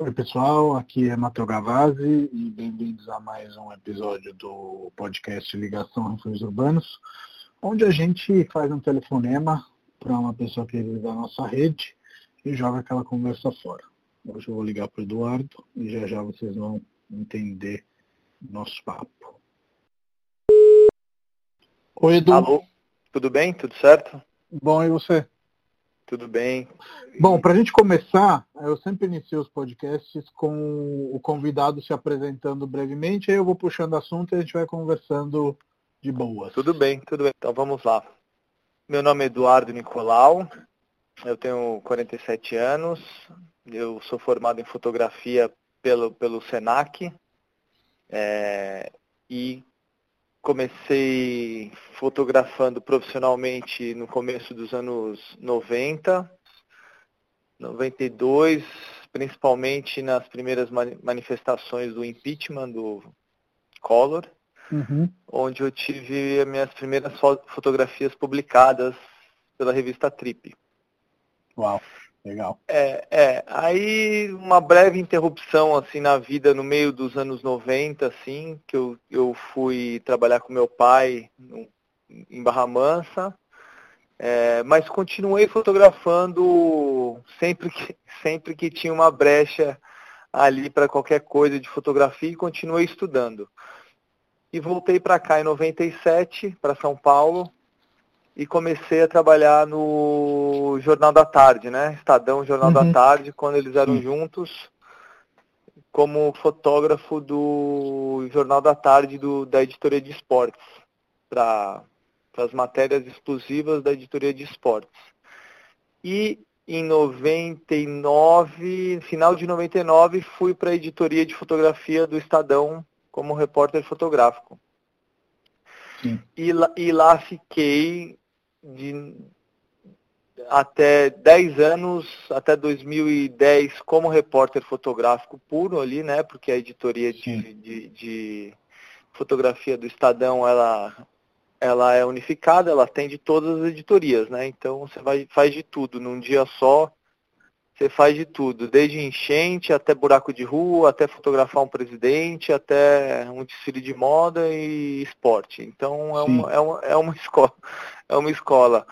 Oi pessoal, aqui é Matheus Gavazzi e bem-vindos a mais um episódio do podcast Ligação Refúgios Urbanos, onde a gente faz um telefonema para uma pessoa querida da nossa rede e joga aquela conversa fora. Hoje eu vou ligar para o Eduardo e já já vocês vão entender nosso papo. Oi Edu. Alô, tudo bem? Tudo certo? Bom, e você? Tudo bem. Bom, para a gente começar, eu sempre inicio os podcasts com o convidado se apresentando brevemente, aí eu vou puxando assunto e a gente vai conversando de boas. Tudo bem, tudo bem. Então vamos lá. Meu nome é Eduardo Nicolau, eu tenho 47 anos, eu sou formado em fotografia pelo, pelo SENAC é, e comecei fotografando profissionalmente no começo dos anos 90, 92, principalmente nas primeiras manifestações do impeachment do Collor, uhum. onde eu tive as minhas primeiras fotografias publicadas pela revista Trip. Uau! Legal. É, é, aí uma breve interrupção assim na vida no meio dos anos 90, assim, que eu, eu fui trabalhar com meu pai no, em Barra Mansa, é, mas continuei fotografando sempre que, sempre que tinha uma brecha ali para qualquer coisa de fotografia e continuei estudando. E voltei para cá em 97, para São Paulo, e comecei a trabalhar no Jornal da Tarde, né? Estadão Jornal uhum. da Tarde, quando eles eram Sim. juntos, como fotógrafo do Jornal da Tarde do, da editoria de esportes, para as matérias exclusivas da editoria de esportes. E em 99, final de 99, fui para a editoria de fotografia do Estadão como repórter fotográfico. E, e, lá fiquei de até 10 anos, até 2010, como repórter fotográfico puro ali, né? Porque a editoria de, de, de, fotografia do Estadão, ela, ela é unificada, ela atende todas as editorias, né? Então você vai, faz de tudo, num dia só, você faz de tudo, desde enchente até buraco de rua, até fotografar um presidente, até um desfile de moda e esporte. Então é uma, é uma, é uma escola, é uma escola.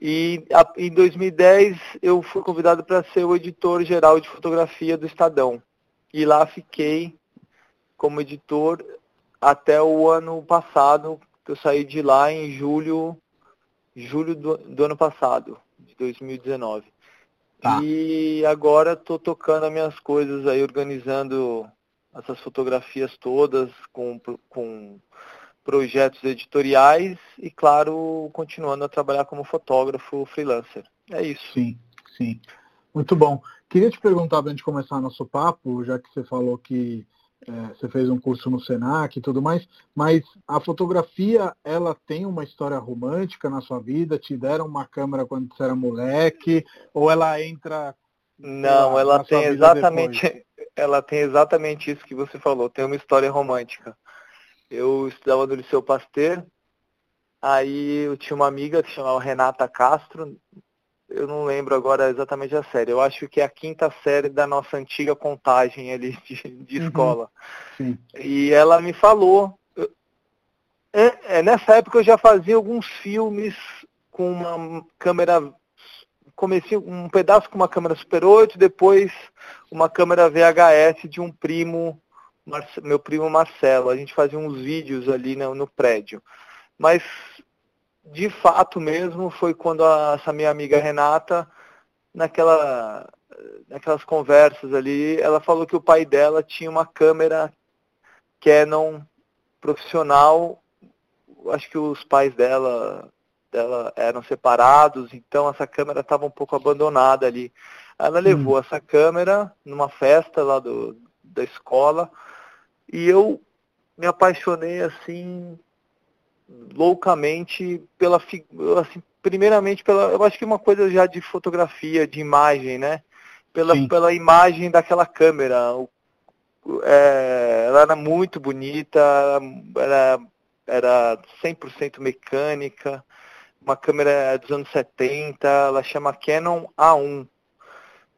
E a, em 2010 eu fui convidado para ser o editor geral de fotografia do Estadão. E lá fiquei como editor até o ano passado, eu saí de lá em julho, julho do, do ano passado, de 2019. Tá. E agora estou tocando as minhas coisas aí, organizando essas fotografias todas com, com projetos editoriais e, claro, continuando a trabalhar como fotógrafo freelancer. É isso. Sim, sim. Muito bom. Queria te perguntar, antes de começar nosso papo, já que você falou que é, você fez um curso no Senac e tudo mais, mas a fotografia, ela tem uma história romântica na sua vida? Te deram uma câmera quando você era moleque? Ou ela entra... Não, ela tem exatamente... Ela tem exatamente isso que você falou, tem uma história romântica. Eu estudava no Liceu Pasteur, aí eu tinha uma amiga que chamava Renata Castro, eu não lembro agora exatamente a série, eu acho que é a quinta série da nossa antiga contagem ali de, de uhum. escola. Sim. E ela me falou, é, é, nessa época eu já fazia alguns filmes com uma câmera, comecei um pedaço com uma câmera Super 8, depois uma câmera VHS de um primo meu primo Marcelo. A gente fazia uns vídeos ali no, no prédio. Mas, de fato mesmo, foi quando a, essa minha amiga Renata, naquela, naquelas conversas ali, ela falou que o pai dela tinha uma câmera Canon profissional. Acho que os pais dela, dela eram separados, então essa câmera estava um pouco abandonada ali. Ela levou hum. essa câmera numa festa lá do, da escola e eu me apaixonei assim loucamente pela assim, primeiramente pela eu acho que uma coisa já de fotografia de imagem né? Pela pela imagem daquela câmera. O, é, ela era muito bonita era era 100% mecânica uma câmera dos anos 70 ela chama Canon A1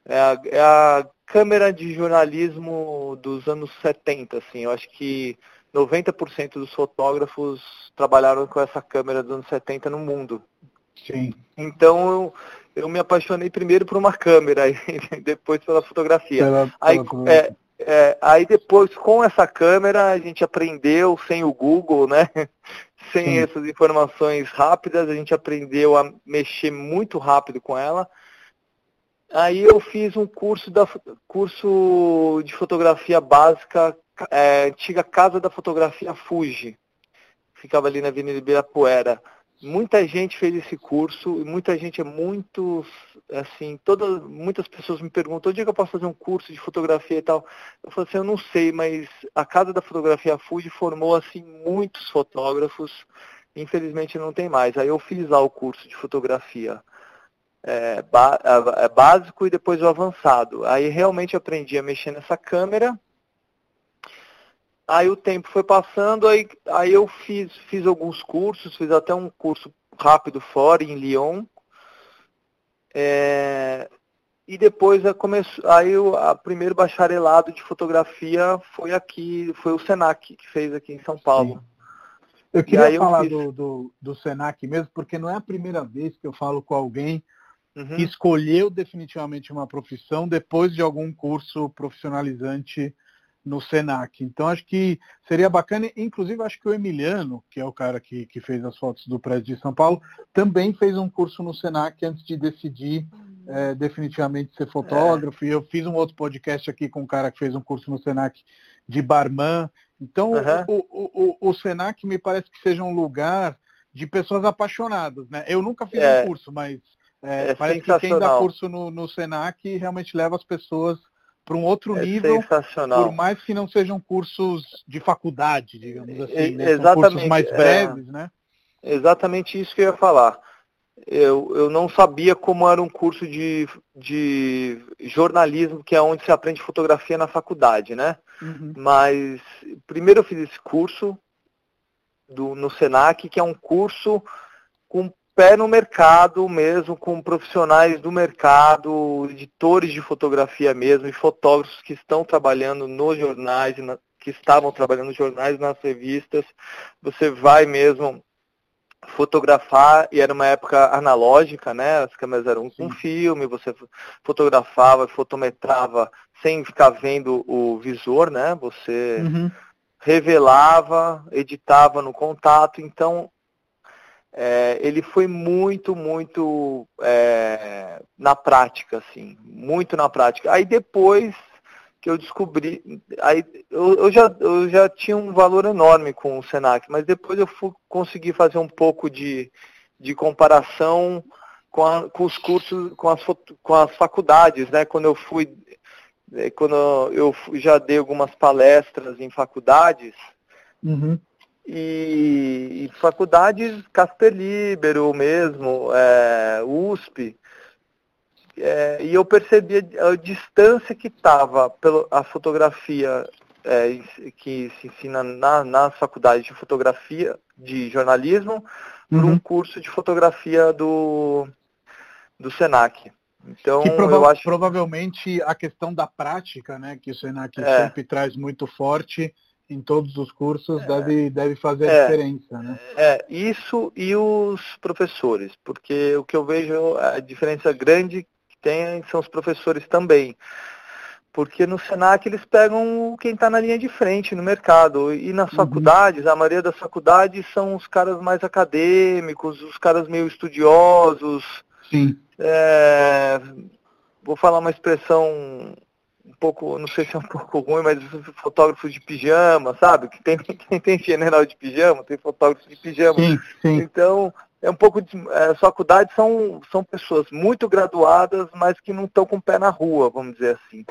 é a, é a câmera de jornalismo dos anos 70, assim. Eu acho que 90% dos fotógrafos trabalharam com essa câmera dos anos 70 no mundo. Sim. Então eu, eu me apaixonei primeiro por uma câmera e depois pela fotografia. Pela, aí, pela... É, é, aí depois com essa câmera a gente aprendeu sem o Google, né? Sem Sim. essas informações rápidas, a gente aprendeu a mexer muito rápido com ela. Aí eu fiz um curso da curso de fotografia básica, é, antiga Casa da Fotografia Fuji. Ficava ali na Avenida Ibirapuera. Muita gente fez esse curso e muita gente é muito, assim, todas, muitas pessoas me perguntam onde é que eu posso fazer um curso de fotografia e tal. Eu falo assim, eu não sei, mas a Casa da Fotografia Fuji formou, assim, muitos fotógrafos. Infelizmente não tem mais. Aí eu fiz lá o curso de fotografia é, é, básico e depois o avançado. Aí realmente aprendi a mexer nessa câmera Aí o tempo foi passando, aí, aí eu fiz, fiz alguns cursos, fiz até um curso rápido fora, em Lyon. É, e depois começou, aí o primeiro bacharelado de fotografia foi aqui, foi o Senac que fez aqui em São Paulo. Sim. Eu queria falar fiz... do, do, do, Senac mesmo, porque não é a primeira vez que eu falo com alguém uhum. que escolheu definitivamente uma profissão depois de algum curso profissionalizante no Senac. Então acho que seria bacana, inclusive acho que o Emiliano, que é o cara que, que fez as fotos do prédio de São Paulo, também fez um curso no Senac antes de decidir é, definitivamente ser fotógrafo. É. E eu fiz um outro podcast aqui com um cara que fez um curso no Senac de barman. Então uhum. o, o, o, Senac me parece que seja um lugar de pessoas apaixonadas. Né? Eu nunca fiz é. um curso, mas é, é parece que quem dá curso no, no Senac realmente leva as pessoas para um outro é nível, por mais que não sejam cursos de faculdade, digamos assim, né? Exatamente, cursos mais é. breves, é, né? Exatamente isso que eu ia falar. Eu, eu não sabia como era um curso de, de jornalismo, que é onde se aprende fotografia na faculdade, né? Uhum. Mas primeiro eu fiz esse curso do, no Senac, que é um curso com pé no mercado mesmo, com profissionais do mercado, editores de fotografia mesmo, e fotógrafos que estão trabalhando nos jornais, que estavam trabalhando nos jornais, nas revistas. Você vai mesmo fotografar, e era uma época analógica, né? As câmeras eram com filme, você fotografava, fotometrava sem ficar vendo o visor, né? Você uhum. revelava, editava no contato, então é, ele foi muito, muito é, na prática, assim, muito na prática. Aí depois que eu descobri, aí eu, eu, já, eu já tinha um valor enorme com o Senac, mas depois eu fui, consegui fazer um pouco de, de comparação com, a, com os cursos, com as, com as faculdades, né? Quando eu fui, é, quando eu já dei algumas palestras em faculdades, uhum e, e faculdades Casper Libero mesmo, é, USP, é, e eu percebi a, a distância que estava a fotografia é, que se ensina na, nas faculdades de fotografia, de jornalismo, uhum. para um curso de fotografia do, do SENAC. Então, prova eu acho... provavelmente a questão da prática, né, que o SENAC é. sempre traz muito forte, em todos os cursos é, deve, deve fazer é, a diferença, né? É, isso e os professores, porque o que eu vejo, a diferença grande que tem são os professores também. Porque no Senac eles pegam quem está na linha de frente no mercado. E nas uhum. faculdades, a maioria das faculdades são os caras mais acadêmicos, os caras meio estudiosos. Sim. É, vou falar uma expressão um pouco, não sei se é um pouco ruim, mas fotógrafos de pijama, sabe? Que tem, tem, tem general de pijama, tem fotógrafos de pijama. Sim, sim. Então, é um pouco de. É, faculdade são, são pessoas muito graduadas, mas que não estão com o pé na rua, vamos dizer assim.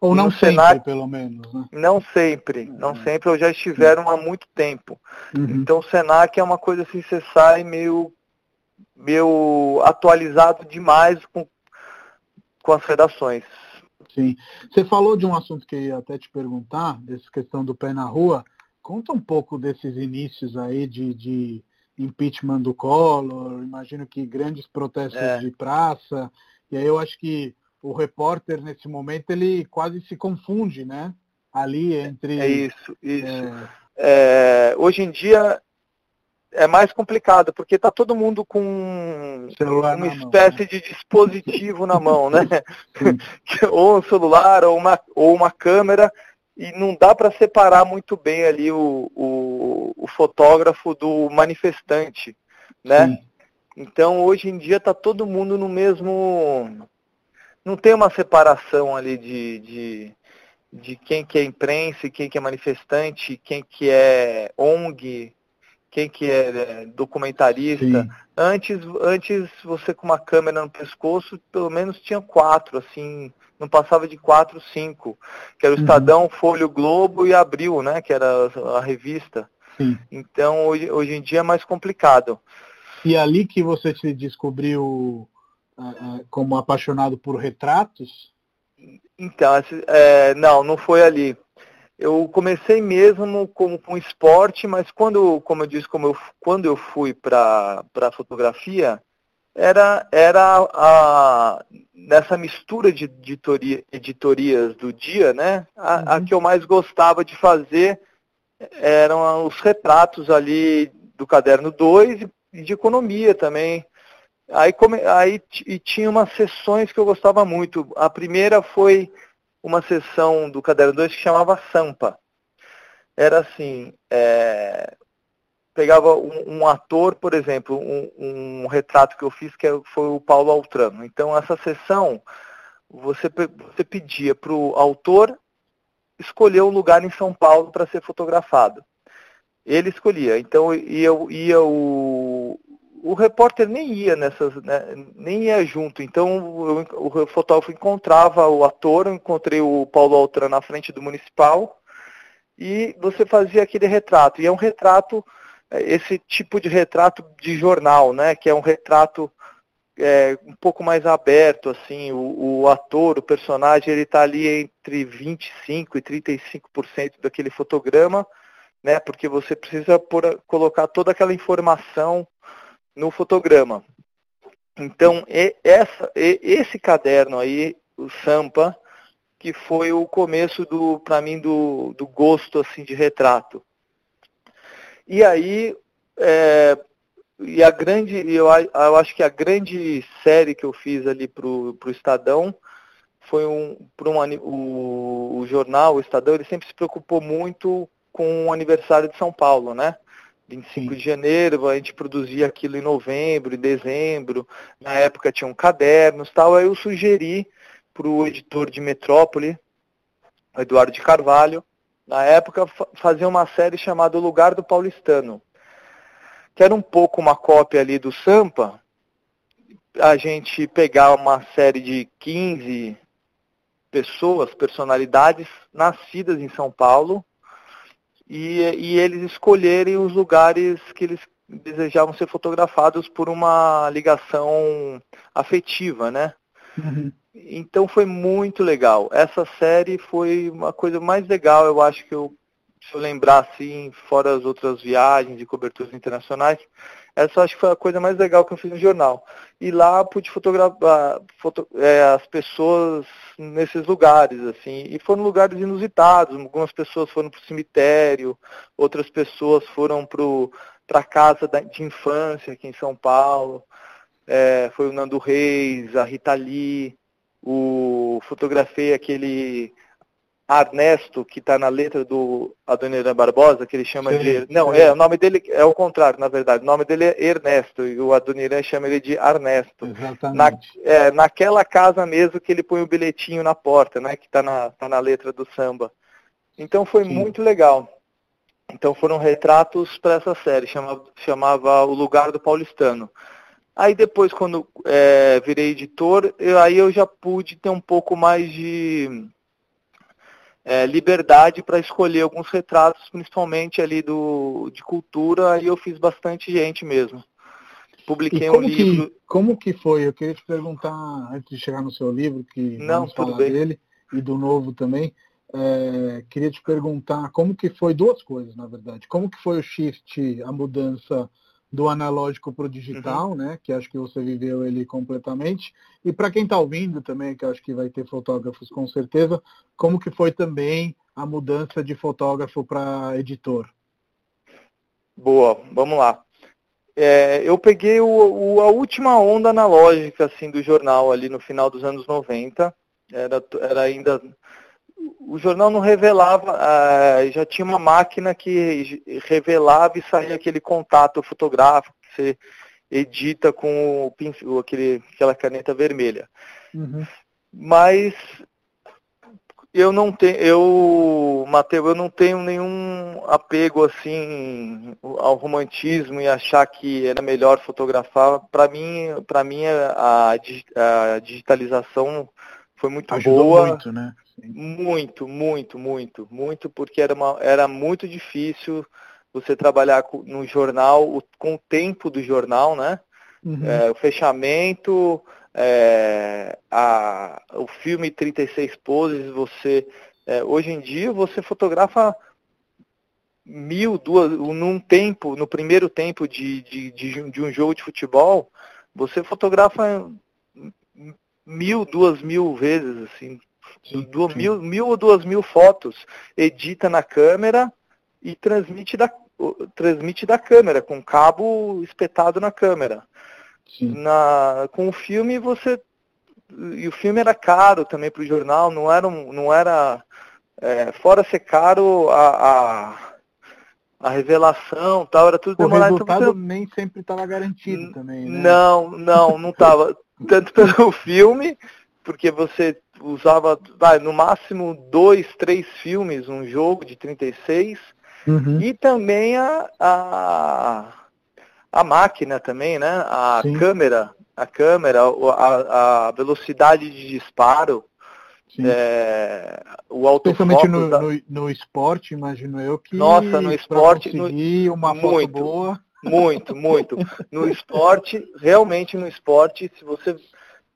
Ou não sempre, Senac, pelo menos. Né? Não sempre, não uhum. sempre, ou já estiveram há muito tempo. Uhum. Então o Senac é uma coisa assim, você sai meio, meio atualizado demais com, com as redações. Sim. Você falou de um assunto que eu ia até te perguntar, dessa questão do pé na rua. Conta um pouco desses inícios aí de, de impeachment do Collor, imagino que grandes protestos é. de praça, e aí eu acho que o repórter nesse momento ele quase se confunde, né? Ali entre. É isso, isso. É... É, hoje em dia é mais complicado, porque está todo mundo com celular uma espécie mão, né? de dispositivo na mão, né? ou um celular, ou uma, ou uma câmera, e não dá para separar muito bem ali o, o, o, fotógrafo do manifestante, né? Sim. Então hoje em dia está todo mundo no mesmo. Não tem uma separação ali de, de, de quem que é imprensa e quem que é manifestante, quem que é ONG, quem que é, é documentarista. Antes, antes você com uma câmera no pescoço, pelo menos tinha quatro, assim, não passava de quatro, cinco, que era o uhum. Estadão, Folha, Globo e Abril, né, que era a revista. Sim. Então, hoje, hoje em dia é mais complicado. E ali que você se descobriu uh, como apaixonado por retratos? Então, é, não, não foi ali eu comecei mesmo com, com esporte, mas quando, como eu disse, como eu, quando eu fui para a fotografia, era, era a, nessa mistura de editoria, editorias do dia, né? A, uhum. a, que eu mais gostava de fazer eram os retratos ali do caderno 2 e de economia também. Aí, come, aí e tinha umas sessões que eu gostava muito. A primeira foi uma sessão do Caderno 2 que chamava Sampa. Era assim, é, pegava um, um, ator, por exemplo, um, um, retrato que eu fiz que foi o Paulo Altrano. Então essa sessão, você, você pedia para o autor escolher um lugar em São Paulo para ser fotografado. Ele escolhia. Então ia, ia o, o repórter nem ia nessas, né, nem ia junto. Então eu, o fotógrafo encontrava o ator, eu encontrei o Paulo Altran na frente do municipal e você fazia aquele retrato. E é um retrato, é, esse tipo de retrato de jornal, né? Que é um retrato é, um pouco mais aberto, assim, o, o ator, o personagem, ele está ali entre 25% e 35% daquele fotograma, né? Porque você precisa por, colocar toda aquela informação no fotograma. Então, essa, esse caderno aí, o Sampa, que foi o começo do, para mim, do, do gosto assim de retrato. E aí, é, e a grande, eu, eu acho que a grande série que eu fiz ali para o Estadão foi um, para um, o, o jornal, o Estadão, ele sempre se preocupou muito com o aniversário de São Paulo, né? 25 de janeiro, a gente produzia aquilo em novembro, em dezembro, na época tinham cadernos tal, aí eu sugeri para o editor de Metrópole, Eduardo de Carvalho, na época fazer uma série chamada O Lugar do Paulistano, que era um pouco uma cópia ali do Sampa, a gente pegar uma série de 15 pessoas, personalidades nascidas em São Paulo, e, e eles escolherem os lugares que eles desejavam ser fotografados por uma ligação afetiva, né? Uhum. Então foi muito legal. Essa série foi uma coisa mais legal, eu acho que eu, se eu lembrar assim, fora as outras viagens e coberturas internacionais, essa acho que foi a coisa mais legal que eu fiz no jornal. E lá pude fotografar foto, é, as pessoas nesses lugares, assim. E foram lugares inusitados. Algumas pessoas foram para o cemitério, outras pessoas foram para a casa de infância aqui em São Paulo. É, foi o Nando Reis, a Rita Lee, o fotografei aquele Arnesto, que está na letra do Adoniran Barbosa, que ele chama sim, de. Não, sim. é, o nome dele é o contrário, na verdade. O nome dele é Ernesto, e o Adoniran chama ele de Arnesto. Exatamente. Na, é, naquela casa mesmo que ele põe o bilhetinho na porta, né? Que está na, tá na letra do samba. Então foi sim. muito legal. Então foram retratos para essa série, chamava, chamava O Lugar do Paulistano. Aí depois, quando é, virei editor, eu, aí eu já pude ter um pouco mais de é, liberdade para escolher alguns retratos, principalmente ali do, de cultura, aí eu fiz bastante gente mesmo. Publiquei um livro. Que, como que foi? Eu queria te perguntar, antes de chegar no seu livro, que Não, vamos falar bem. dele, e do novo também, é, queria te perguntar como que foi duas coisas, na verdade. Como que foi o shift, a mudança do analógico para o digital, uhum. né? Que acho que você viveu ele completamente. E para quem está ouvindo também, que acho que vai ter fotógrafos com certeza, como que foi também a mudança de fotógrafo para editor? Boa, vamos lá. É, eu peguei o, o, a última onda analógica assim do jornal ali no final dos anos 90. Era, era ainda o jornal não revelava, uh, já tinha uma máquina que revelava e saía aquele contato fotográfico que você edita com o pincel, aquele, aquela caneta vermelha. Uhum. Mas eu não tenho, eu, Mateus, eu não tenho nenhum apego assim ao romantismo e achar que era melhor fotografar. Para mim, para mim a, a digitalização foi muito Ajudou boa. Muito, né? Muito, muito, muito, muito, porque era, uma, era muito difícil você trabalhar no jornal, com o tempo do jornal, né? Uhum. É, o fechamento, é, a, o filme 36 poses, você. É, hoje em dia você fotografa mil, duas, num tempo, no primeiro tempo de, de, de, de um jogo de futebol, você fotografa mil, duas mil vezes, assim, sim. Mil, mil ou duas mil fotos, edita na câmera e transmite da, transmite da câmera, com cabo espetado na câmera. Na, com o filme você. E o filme era caro também para o jornal, não era. Não era é, fora ser caro, a, a, a, revelação tal, era tudo demorado. O resultado então, você... nem sempre estava garantido também, né? Não, não, não estava. Tanto pelo filme, porque você usava, vai, no máximo dois, três filmes, um jogo de 36, uhum. e também a, a, a, máquina também, né? A Sim. câmera, a câmera, a, a velocidade de disparo, é, o Principalmente no, da... no, no, esporte, imagino eu que Nossa, no esporte no... uma foto muito, boa. Muito, muito. No esporte, realmente no esporte, se você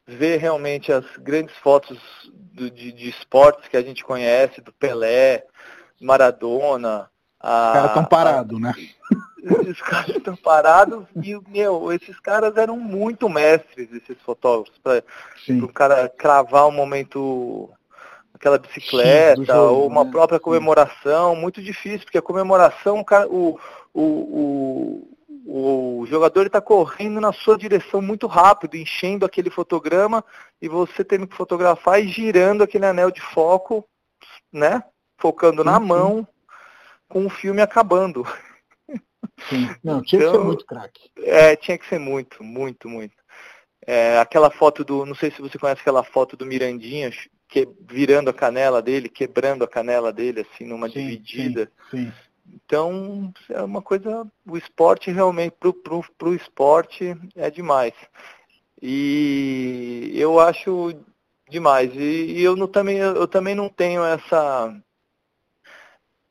ver realmente as grandes fotos do, de, de, esportes que a gente conhece, do Pelé, Maradona. A, os caras estão parados, né? Esses caras estão parados e, meu, esses caras eram muito mestres, esses fotógrafos, para o cara cravar um momento, aquela bicicleta, jogo, ou uma né? própria comemoração, muito difícil, porque a comemoração, o, o, o, o jogador está correndo na sua direção muito rápido, enchendo aquele fotograma e você tendo que fotografar e girando aquele anel de foco, né? Focando sim, na sim. mão, com o filme acabando. Sim. Não, tinha então, que ser então, muito craque. É, tinha que ser muito, muito, muito. É, aquela foto do, não sei se você conhece aquela foto do Mirandinha que, virando a canela dele, quebrando a canela dele, assim, numa sim, dividida. Sim, sim. Então, é uma coisa, o esporte realmente, para pro esporte, é demais. E eu acho demais. E, e eu, não, também, eu também não tenho essa,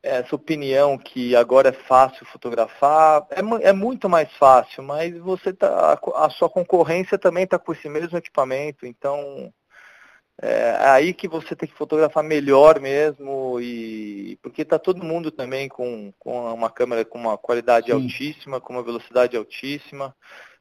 essa opinião que agora é fácil fotografar. É, é muito mais fácil, mas você tá, a, a sua concorrência também está com esse mesmo equipamento, então é aí que você tem que fotografar melhor mesmo e porque está todo mundo também com, com uma câmera com uma qualidade Sim. altíssima, com uma velocidade altíssima,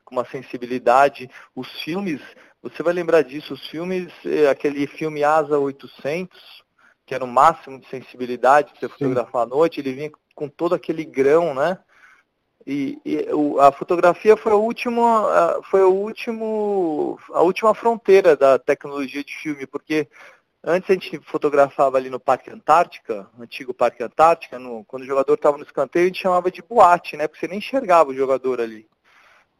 com uma sensibilidade. Os filmes, você vai lembrar disso, os filmes, é, aquele filme Asa 800, que era o máximo de sensibilidade que você fotografar à noite, ele vinha com todo aquele grão, né? E, e a fotografia foi a última, foi o último, a última fronteira da tecnologia de filme, porque antes a gente fotografava ali no Parque Antártica, antigo Parque Antártica, no, quando o jogador estava no escanteio, a gente chamava de boate, né? Porque você nem enxergava o jogador ali.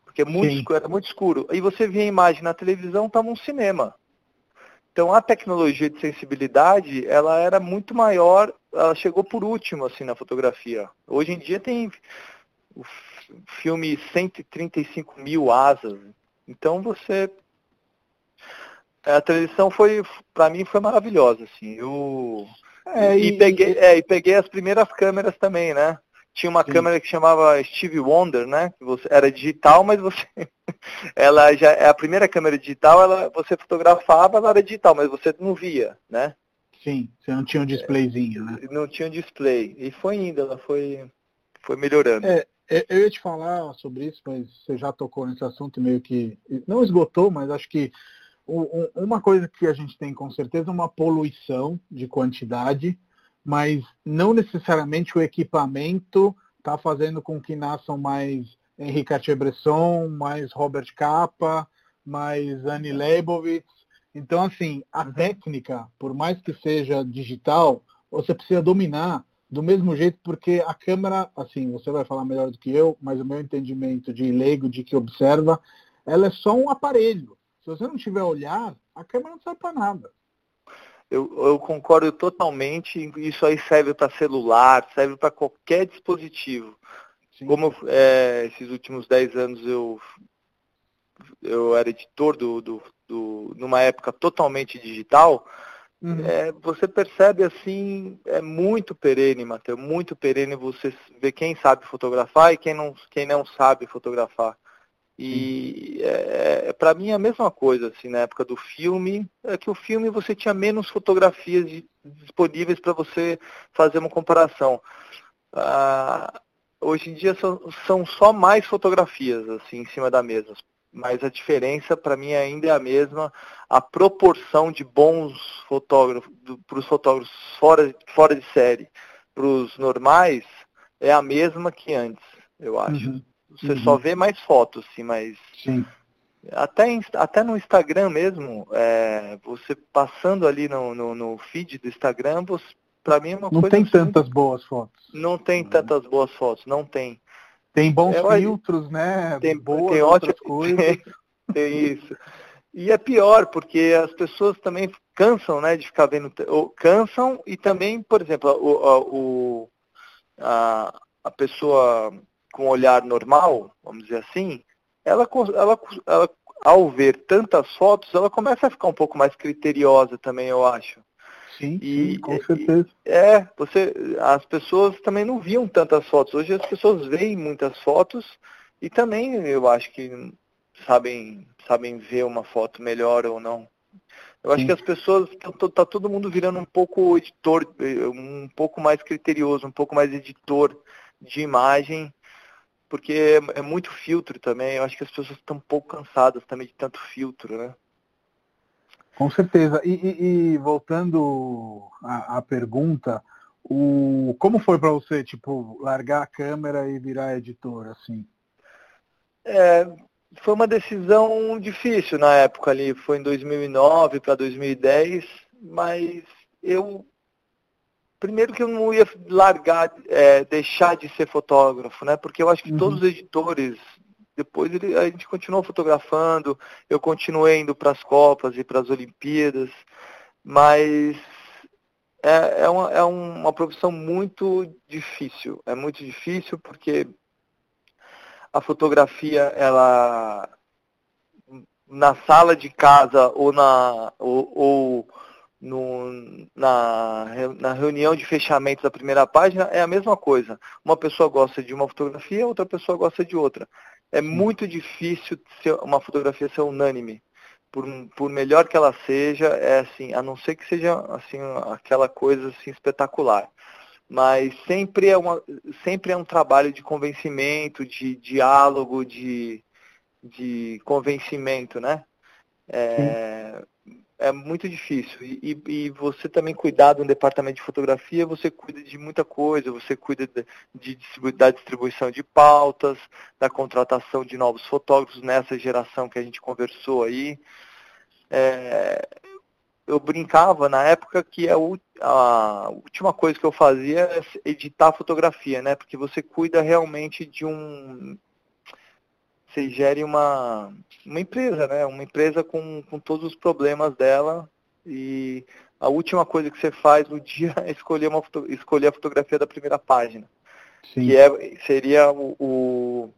Porque é muito, era muito escuro. Aí você via a imagem na televisão, estava um cinema. Então a tecnologia de sensibilidade, ela era muito maior, ela chegou por último assim na fotografia. Hoje em dia tem o filme 135 mil asas. Então você. A transição foi, para mim, foi maravilhosa, assim. Eu. É, e, e, peguei, é, e peguei as primeiras câmeras também, né? Tinha uma sim. câmera que chamava Steve Wonder, né? Que você, era digital, mas você. ela já. É a primeira câmera digital, ela, você fotografava, ela era digital, mas você não via, né? Sim, você não tinha um displayzinho, né? Não tinha um display. E foi indo, ela foi, foi melhorando. É, eu ia te falar sobre isso, mas você já tocou nesse assunto meio que não esgotou, mas acho que uma coisa que a gente tem com certeza é uma poluição de quantidade, mas não necessariamente o equipamento está fazendo com que nasçam mais Henri Cartier-Bresson, mais Robert Capa, mais Annie Leibovitz. Então, assim, a uhum. técnica, por mais que seja digital, você precisa dominar do mesmo jeito, porque a câmera, assim, você vai falar melhor do que eu, mas o meu entendimento de leigo, de que observa, ela é só um aparelho. Se você não tiver olhar, a câmera não serve para nada. Eu, eu, concordo totalmente. Isso aí serve para celular, serve para qualquer dispositivo. Sim. Como é, esses últimos 10 anos eu, eu era editor do, do, do numa época totalmente digital, uhum. é, você percebe assim, é muito perene, Matheus, muito perene você ver quem sabe fotografar e quem não, quem não sabe fotografar. E é, é para mim é a mesma coisa, assim, na época do filme, é que o filme você tinha menos fotografias de, disponíveis para você fazer uma comparação. Ah, hoje em dia são, são só mais fotografias, assim, em cima da mesa. Mas a diferença para mim ainda é a mesma. A proporção de bons fotógrafos, para os fotógrafos fora, fora de série, para os normais, é a mesma que antes, eu acho. Uhum. Você uhum. só vê mais fotos, sim, mas. Sim. Até, até no Instagram mesmo, é, você passando ali no, no, no, feed do Instagram, para mim é uma não coisa. Não tem tantas boas fotos. Não tem tantas boas fotos, não tem. Tem bons é, filtros, né? Tem, boas tem outras coisas. Tem, tem isso. E é pior, porque as pessoas também cansam, né, de ficar vendo, cansam e também, por exemplo, o, o a, a pessoa com olhar normal, vamos dizer assim, ela, ela, ela, ao ver tantas fotos, ela começa a ficar um pouco mais criteriosa também, eu acho. Sim, e, sim com certeza. E, é, você, as pessoas também não viam tantas fotos. Hoje as pessoas veem muitas fotos e também eu acho que sabem, sabem ver uma foto melhor ou não. Eu acho Sim. que as pessoas, tá, tá, todo mundo virando um pouco editor, um pouco mais criterioso, um pouco mais editor de imagem porque é, é muito filtro também. Eu acho que as pessoas estão um pouco cansadas também de tanto filtro, né? Com certeza. E, e, e voltando à, à, pergunta, o, como foi para você, tipo, largar a câmera e virar editor, assim? É, foi uma decisão difícil na época ali, foi em 2009 para 2010, mas eu primeiro que eu não ia largar, é, deixar de ser fotógrafo, né? Porque eu acho que uhum. todos os editores, depois ele, a gente continuou fotografando, eu continuei indo para as Copas e para as Olimpíadas, mas é, é, uma, é uma profissão muito difícil. É muito difícil porque a fotografia, ela na sala de casa ou na ou, ou no, na, na reunião de fechamento da primeira página é a mesma coisa. Uma pessoa gosta de uma fotografia, outra pessoa gosta de outra. É muito difícil ser, uma fotografia ser unânime. Por, por melhor que ela seja, é assim, a não ser que seja assim aquela coisa assim espetacular. Mas sempre é, uma, sempre é um trabalho de convencimento, de diálogo, de, de convencimento, né? É, é muito difícil. E, e, você também cuidar de um departamento de fotografia, você cuida de muita coisa, você cuida de, de da distribuição de pautas, da contratação de novos fotógrafos nessa geração que a gente conversou aí. É, eu brincava na época que a, a, última coisa que eu fazia é editar fotografia, né? Porque você cuida realmente de um você gere uma, uma empresa, né? Uma empresa com, com todos os problemas dela e a última coisa que você faz no dia é escolher, uma, escolher a fotografia da primeira página. Sim. Que é, seria o, o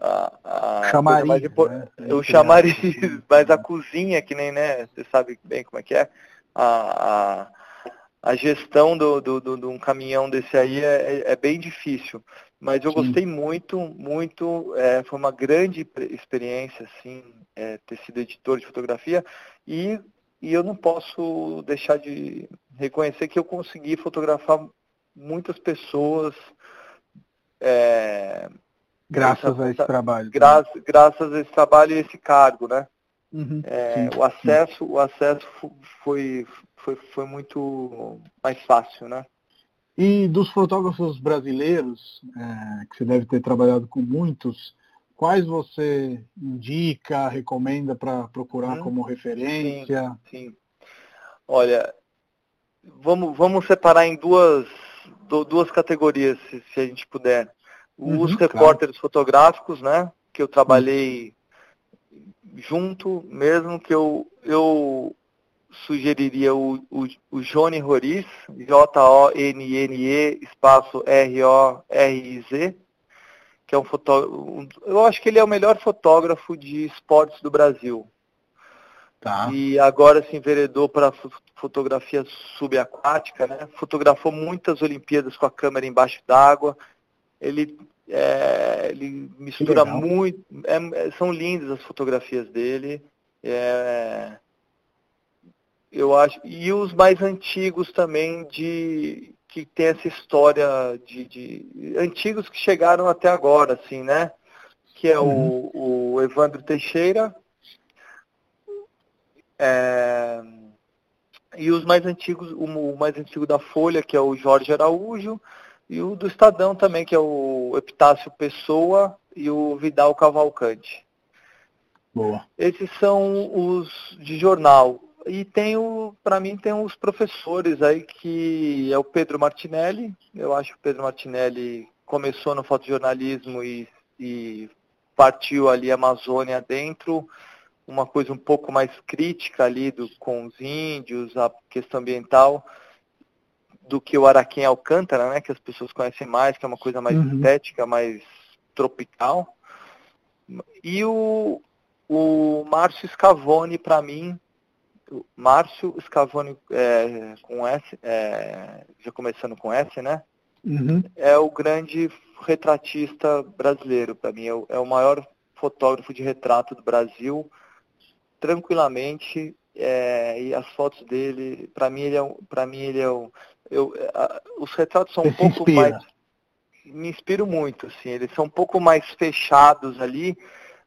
a, a chamariz, mais, né? o chamariz, mas a cozinha, que nem, né, você sabe bem como é que é, a, a, a gestão do, do, do, de um caminhão desse aí é, é, é bem difícil. Mas eu Sim. gostei muito, muito, é, foi uma grande experiência, assim, é, ter sido editor de fotografia e, e eu não posso deixar de reconhecer que eu consegui fotografar muitas pessoas é, graças essa, a esse trabalho. Gra graças a esse trabalho e esse cargo, né? Uhum, é, o acesso, o acesso foi, foi, foi muito mais fácil, né? E dos fotógrafos brasileiros, é, que você deve ter trabalhado com muitos, quais você indica, recomenda para procurar hum, como referência? Sim, sim. Olha, vamos, vamos separar em duas, duas categorias, se, se a gente puder. Os uhum, repórteres claro. fotográficos, né? Que eu trabalhei junto mesmo, que eu, eu sugeriria o, o, o Johnny Roriz, J-O-N-N-E, espaço R-O-R-I-Z, que é um fotógrafo. Eu acho que ele é o melhor fotógrafo de esportes do Brasil. Tá. E agora se enveredou para fotografia subaquática, né? Fotografou muitas Olimpíadas com a câmera embaixo d'água. Ele, é, ele mistura muito. É, são lindas as fotografias dele. É, eu acho. E os mais antigos também de que tem essa história de, de antigos que chegaram até agora, assim, né? Que é uhum. o, o Evandro Teixeira, é, e os mais antigos, o mais antigo da Folha, que é o Jorge Araújo, e o do Estadão também, que é o Epitácio Pessoa e o Vidal Cavalcante. Boa. Esses são os de jornal. E tem o, para mim, tem os professores aí que é o Pedro Martinelli. Eu acho que o Pedro Martinelli começou no fotojornalismo e, e partiu ali a Amazônia dentro uma coisa um pouco mais crítica ali do, com os índios, a questão ambiental, do que o Araquém Alcântara, né, que as pessoas conhecem mais, que é uma coisa mais uhum. estética, mais tropical. E o, o Márcio Scavone, para mim, Márcio Scavone é, com S, é, já começando com S, né? Uhum. É o grande retratista brasileiro, para mim. É o, é o maior fotógrafo de retrato do Brasil tranquilamente é, e as fotos dele, para mim ele é para mim ele é um, eu, a, os retratos são Você um pouco mais me inspiro muito, assim, eles são um pouco mais fechados ali,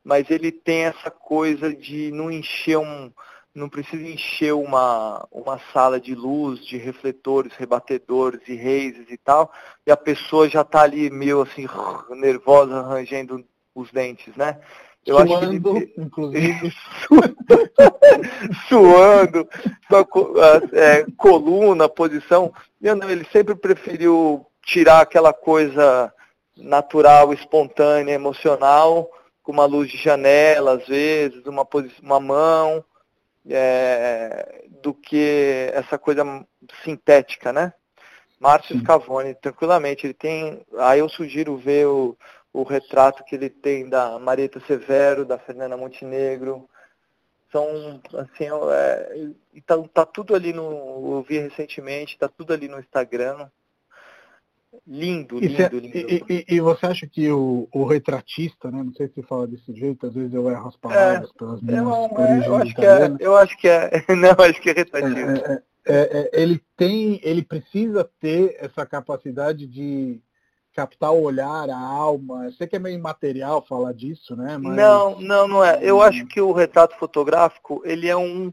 mas ele tem essa coisa de não encher um, não precisa encher uma, uma sala de luz, de refletores, rebatedores e raízes e tal, e a pessoa já está ali meio assim, nervosa, arranjando os dentes, né? Eu suando, acho que ele... inclusive. suando, é, coluna, posição. Não, ele sempre preferiu tirar aquela coisa natural, espontânea, emocional, com uma luz de janela, às vezes, uma, uma mão, é, do que essa coisa sintética, né? Márcio Scavone, tranquilamente, ele tem. Aí eu sugiro ver o, o retrato que ele tem da Marieta Severo, da Fernanda Montenegro. São, assim, é, tá, tá tudo ali no. Eu vi recentemente, tá tudo ali no Instagram. Lindo, lindo, e lindo. E, e, e, você acha que o, o, retratista, né? Não sei se fala desse jeito, às vezes eu erro as palavras é, pelas minhas não, eu acho que é, eu acho que é, não, acho que é retratista. É, é, é, ele tem, ele precisa ter essa capacidade de captar o olhar, a alma. Eu sei que é meio imaterial falar disso, né? Mas... Não, não, não é. Eu acho que o retrato fotográfico, ele é um,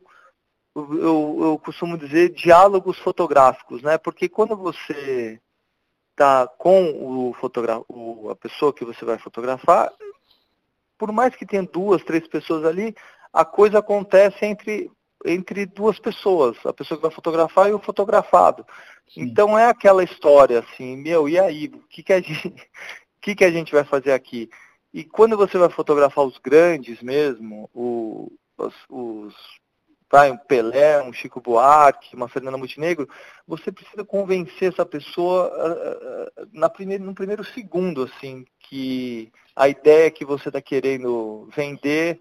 eu, eu costumo dizer, diálogos fotográficos, né? Porque quando você está com o fotógrafo, a pessoa que você vai fotografar, por mais que tenha duas, três pessoas ali, a coisa acontece entre entre duas pessoas, a pessoa que vai fotografar e o fotografado. Sim. Então é aquela história assim, meu, e aí, o que, que, a gente, que, que a gente vai fazer aqui? E quando você vai fotografar os grandes mesmo, o, os, os vai, um Pelé, um Chico Buarque, uma Fernanda Montenegro, você precisa convencer essa pessoa uh, na primeiro, no primeiro segundo, assim, que a ideia que você está querendo vender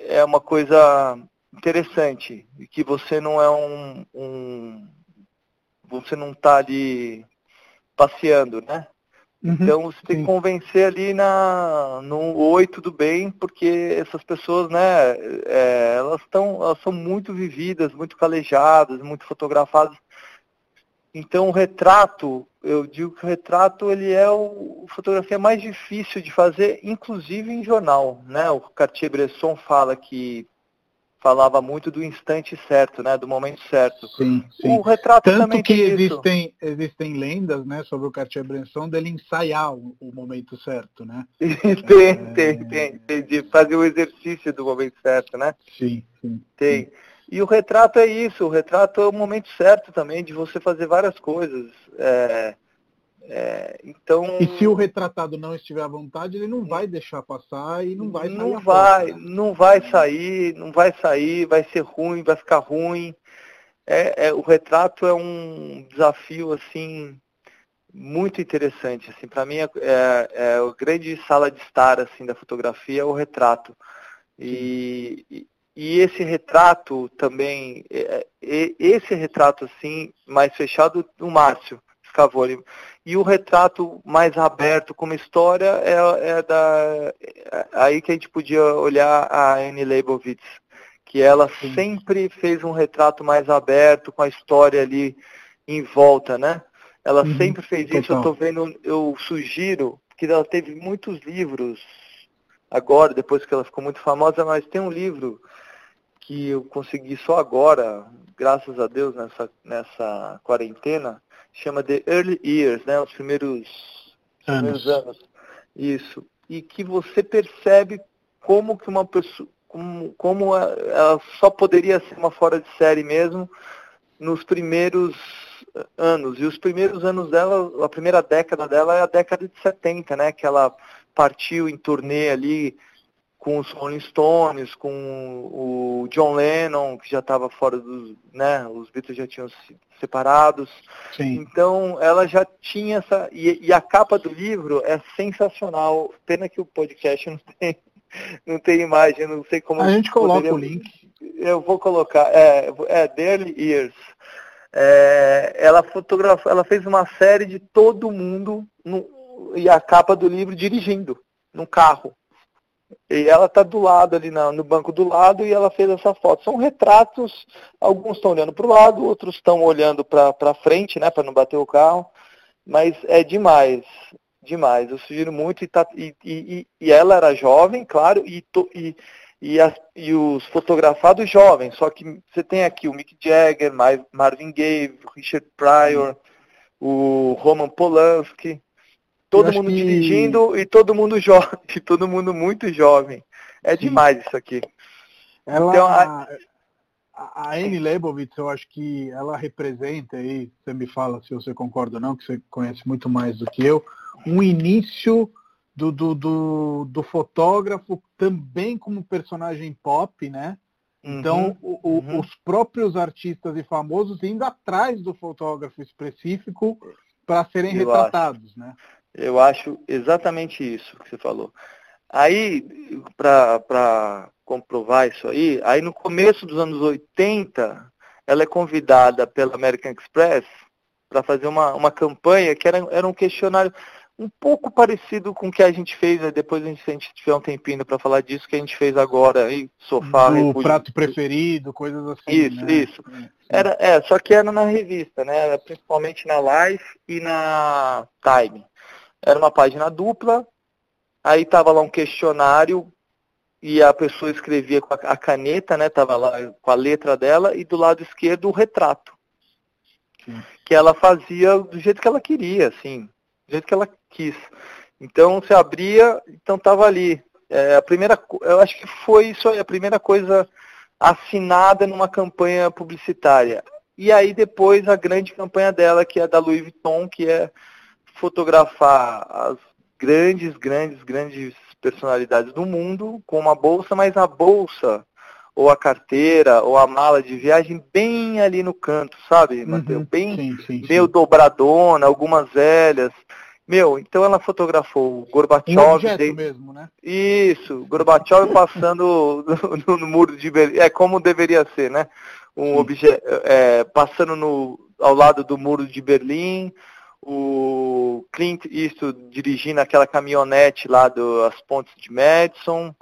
é uma coisa interessante e que você não é um, um você não está ali passeando, né? Uhum, então você tem que convencer ali na, no oi, tudo bem, porque essas pessoas, né, é, elas estão, elas são muito vividas, muito calejadas, muito fotografadas. Então o retrato, eu digo que o retrato ele é o, a fotografia mais difícil de fazer, inclusive em jornal. Né? O Cartier-Bresson fala que falava muito do instante certo, né, do momento certo. Sim, sim. O retrato Tanto também que tem existem isso. existem lendas, né, sobre o Cartier-Bresson dele ensaiar o, o, momento certo, né? tem, é... tem, tem, tem, de fazer o exercício do momento certo, né? Sim, sim. Tem. Sim. E o retrato é isso, o retrato é o momento certo também de você fazer várias coisas. É, é, então. E se o retratado não estiver à vontade, ele não vai deixar passar e não vai sair. Não vai, porta, né? não vai sair, não vai sair, vai ser ruim, vai ficar ruim. É, é, o retrato é um desafio assim muito interessante. Assim, para mim é, é, é, a grande sala de estar assim da fotografia é o retrato. E, e, e esse retrato também, é, é, esse retrato assim mais fechado do Márcio Scavoli e o retrato mais aberto como história é, é da é aí que a gente podia olhar a Anne Leibovitz, que ela Sim. sempre fez um retrato mais aberto com a história ali em volta, né? Ela uhum. sempre fez isso. Eu tô vendo, eu sugiro que ela teve muitos livros agora, depois que ela ficou muito famosa, mas tem um livro que eu consegui só agora, graças a Deus, nessa, nessa quarentena, chama The Early Years, né? Os primeiros anos. primeiros anos. Isso. E que você percebe como que uma pessoa, como, como ela só poderia ser uma fora de série mesmo nos primeiros anos. E os primeiros anos dela, a primeira década dela é a década de 70, né? Que ela partiu em turnê ali com os Rolling Stones, com o John Lennon, que já estava fora dos, né, os Beatles já tinham se separados. Sim. Então ela já tinha essa e, e, a capa do livro é sensacional. Pena que o podcast não tem não tem imagem, não sei como. A gente coloca poderia... o link. Eu vou colocar. É, é Daily Years. É, ela fotografou, ela fez uma série de todo mundo no, e a capa do livro dirigindo no carro. E ela está do lado ali na, no banco do lado e ela fez essa foto. São retratos, alguns estão olhando para o lado, outros estão olhando para frente, né, para não bater o carro. Mas é demais, demais. Eu sugiro muito e, tá, e, e, e ela era jovem, claro, e, to, e, e, as, e os fotografados jovens. Só que você tem aqui o Mick Jagger, Marvin Gaye, Richard Pryor, o Roman Polanski, todo mundo que... dirigindo e todo mundo jovem, todo mundo muito jovem. É Sim. demais isso aqui. Ela, então, a... a Anne Leibovitz, eu acho que ela representa aí, você me fala se você concorda ou não, que você conhece muito mais do que eu, um início do, do, do, do fotógrafo também como personagem pop, né? Então, uhum, o, uhum. os próprios artistas e famosos indo atrás do fotógrafo específico para serem eu retratados, acho. né? Eu acho exatamente isso que você falou. Aí, para comprovar isso aí, aí no começo dos anos 80, ela é convidada pela American Express para fazer uma, uma campanha que era, era um questionário um pouco parecido com o que a gente fez, né? depois a gente, a gente tiver um tempinho para falar disso, que a gente fez agora, aí, sofá. O prato preferido, coisas assim. Isso, né? isso. É, era, é, só que era na revista, né? Era principalmente na Life e na Time. Era uma página dupla, aí tava lá um questionário e a pessoa escrevia com a caneta, né? Tava lá com a letra dela e do lado esquerdo o retrato. Sim. Que ela fazia do jeito que ela queria, assim, do jeito que ela quis. Então se abria, então tava ali. É, a primeira, eu acho que foi isso aí, a primeira coisa assinada numa campanha publicitária. E aí depois a grande campanha dela, que é da Louis Vuitton, que é fotografar as grandes, grandes, grandes personalidades do mundo com uma bolsa, mas a bolsa ou a carteira ou a mala de viagem bem ali no canto, sabe, Uhum, bem sim, sim, meio sim. dobradona, algumas velhas. Meu, então ela fotografou o Gorbachev. Um de... mesmo, né? Isso, Gorbachev passando no, no, muro de Berlim. É como deveria ser, né? Um objeto é, passando no, ao lado do muro de Berlim, o Clint Eastwood dirigindo aquela caminhonete lá das pontes de Madison,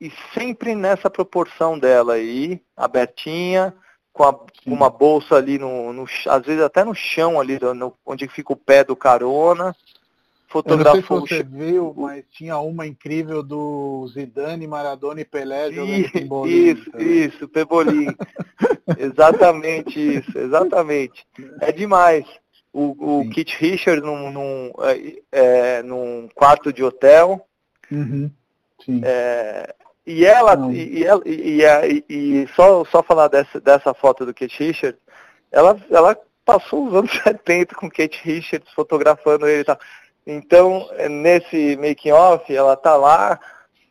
e sempre nessa proporção dela aí, abertinha, com, a, uma bolsa ali no, no, às vezes até no chão ali, no, onde fica o pé do carona. Fotografou Eu não sei se você viu, mas tinha uma incrível do Zidane, Maradona e Pelé jogando Pebolim. Isso, isso, Pebolim. exatamente isso, exatamente. É demais. O, o Kit Richard num, num, é, é, num quarto de hotel. Uhum. É, e ela, e, e, ela e, e, e, só, só falar dessa, dessa foto do Kate Richards, ela, ela passou os anos 70 com Kate Richards fotografando ele e tal. Então, nesse making off, ela tá lá,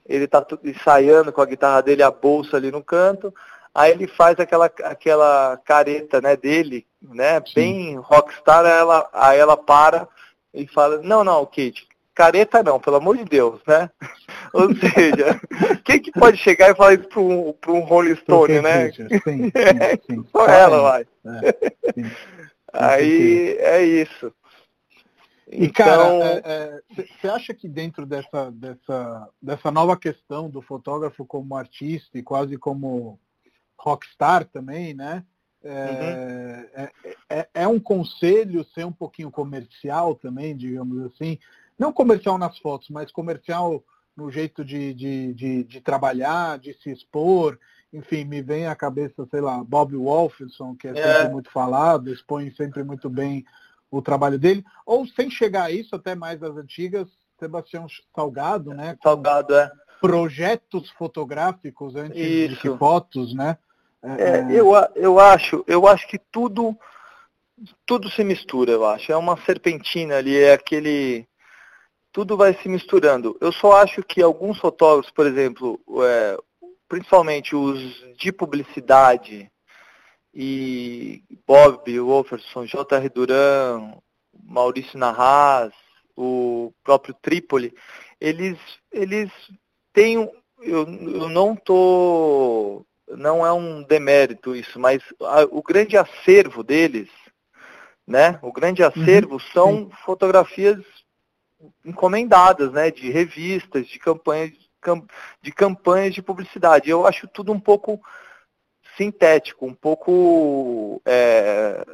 ele tá ensaiando com a guitarra dele, a bolsa ali no canto, aí ele faz aquela, aquela careta né, dele, né, Sim. bem rockstar, aí ela, aí ela para e fala, não, não, Kate, careta não, pelo amor de Deus, né? Ou seja, quem que pode chegar e falar isso para um, pra um Rolling Stone, né? Sim, sim, sim. Só ela vai. É, Aí é isso. E então... cara, você é, é, acha que dentro dessa, dessa, dessa nova questão do fotógrafo como artista e quase como rockstar também, né? É, uhum. é, é, é, um conselho ser um pouquinho comercial também, digamos assim. Não comercial nas fotos, mas comercial no jeito de, de, de, de, trabalhar, de se expor. Enfim, me vem à cabeça, sei lá, Bob Wolfson, que é, é sempre muito falado, expõe sempre muito bem o trabalho dele. Ou sem chegar a isso, até mais das antigas, Sebastião Salgado, né? Salgado, é. Projetos fotográficos antes isso. de fotos, né? É, é, eu, eu acho, eu acho que tudo tudo se mistura, eu acho. É uma serpentina ali, é aquele tudo vai se misturando. Eu só acho que alguns fotógrafos, por exemplo, é, principalmente os de publicidade, e Bob Wolferson, J.R. Duran, Maurício Narraz, o próprio Trípoli, eles, eles têm. Eu, eu não tô. Não é um demérito isso, mas a, o grande acervo deles, né? O grande uhum. acervo uhum, são sim. fotografias encomendadas, né, de revistas, de campanhas, de campanhas de publicidade. Eu acho tudo um pouco sintético, um pouco é,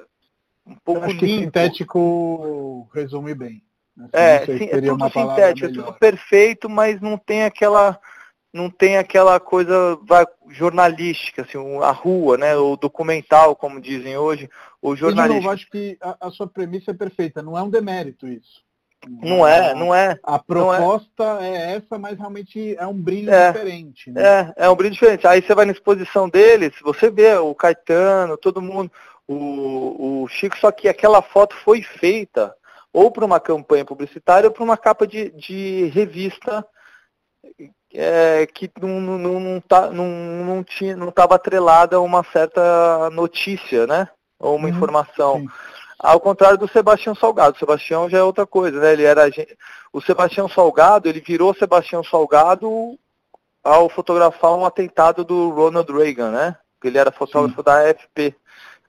um pouco acho que sintético resume bem. Assim, é, sim, é tudo sintético, é tudo perfeito, mas não tem aquela não tem aquela coisa jornalística, assim, a rua, né, o documental, como dizem hoje, o jornalista. Eu acho que a, a, sua premissa é perfeita, não é um demérito isso. Não é, não é. A proposta é. é. essa, mas realmente é um brilho é, diferente. Né? É, é um brilho diferente. Aí você vai na exposição deles, você vê o Caetano, todo mundo, o, o Chico, só que aquela foto foi feita ou para uma campanha publicitária ou para uma capa de, de revista é, que não, não, não, tá, não, não tinha não estava atrelada a uma certa notícia, né? Ou uma uhum, informação. Sim. Ao contrário do Sebastião Salgado. O Sebastião já é outra coisa, né? Ele era o Sebastião Salgado, ele virou Sebastião Salgado ao fotografar um atentado do Ronald Reagan, né? Ele era fotógrafo Sim. da AFP.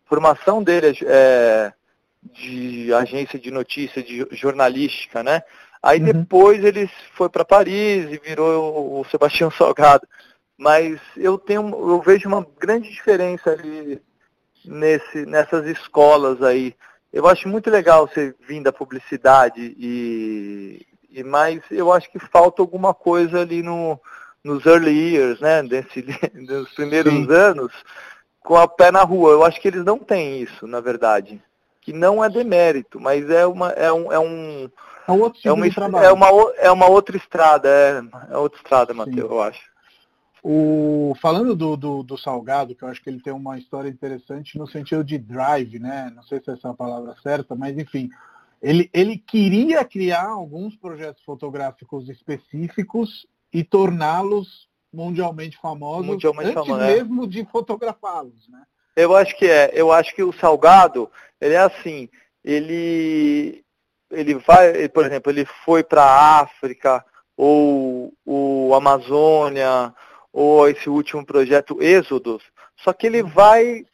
A formação dele é de agência de notícia, de jornalística, né? Aí uhum. depois ele foi para Paris e virou o Sebastião Salgado. Mas eu tenho, eu vejo uma grande diferença ali nesse, nessas escolas aí. Eu acho muito legal você vir da publicidade e, e mas eu acho que falta alguma coisa ali no, nos early years, né? Desse, nos primeiros Sim. anos, com a pé na rua. Eu acho que eles não têm isso, na verdade. Que não é demérito, mas é uma. É um, é um é, um outro tipo é, uma, é, uma, é uma outra estrada, é, é outra estrada, Matheus, eu acho. O, falando do, do, do, Salgado, que eu acho que ele tem uma história interessante no sentido de drive, né? Não sei se essa é a palavra certa, mas enfim, ele, ele queria criar alguns projetos fotográficos específicos e torná-los mundialmente famosos mundialmente antes famoso, é. mesmo é. de fotografá-los, né? Eu acho que é. Eu acho que o Salgado, ele é assim, ele ele vai, por exemplo, ele foi para a África ou o Amazônia ou esse último projeto Êxodos, só que ele vai,